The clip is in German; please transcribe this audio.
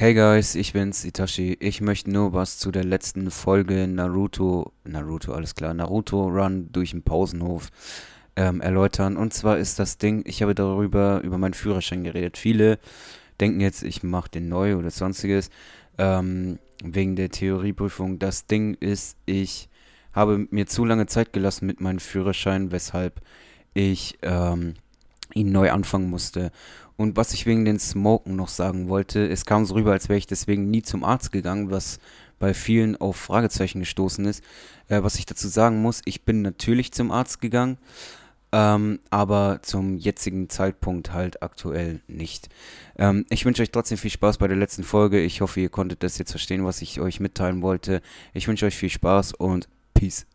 Hey guys, ich bin's, Itachi. Ich möchte nur was zu der letzten Folge Naruto, Naruto, alles klar, Naruto Run durch den Pausenhof ähm, erläutern. Und zwar ist das Ding, ich habe darüber, über meinen Führerschein geredet. Viele denken jetzt, ich mache den neu oder sonstiges, ähm, wegen der Theorieprüfung. Das Ding ist, ich habe mir zu lange Zeit gelassen mit meinem Führerschein, weshalb ich ähm, ihn neu anfangen musste. Und was ich wegen den Smoken noch sagen wollte, es kam so rüber, als wäre ich deswegen nie zum Arzt gegangen, was bei vielen auf Fragezeichen gestoßen ist. Äh, was ich dazu sagen muss, ich bin natürlich zum Arzt gegangen, ähm, aber zum jetzigen Zeitpunkt halt aktuell nicht. Ähm, ich wünsche euch trotzdem viel Spaß bei der letzten Folge. Ich hoffe, ihr konntet das jetzt verstehen, was ich euch mitteilen wollte. Ich wünsche euch viel Spaß und Peace.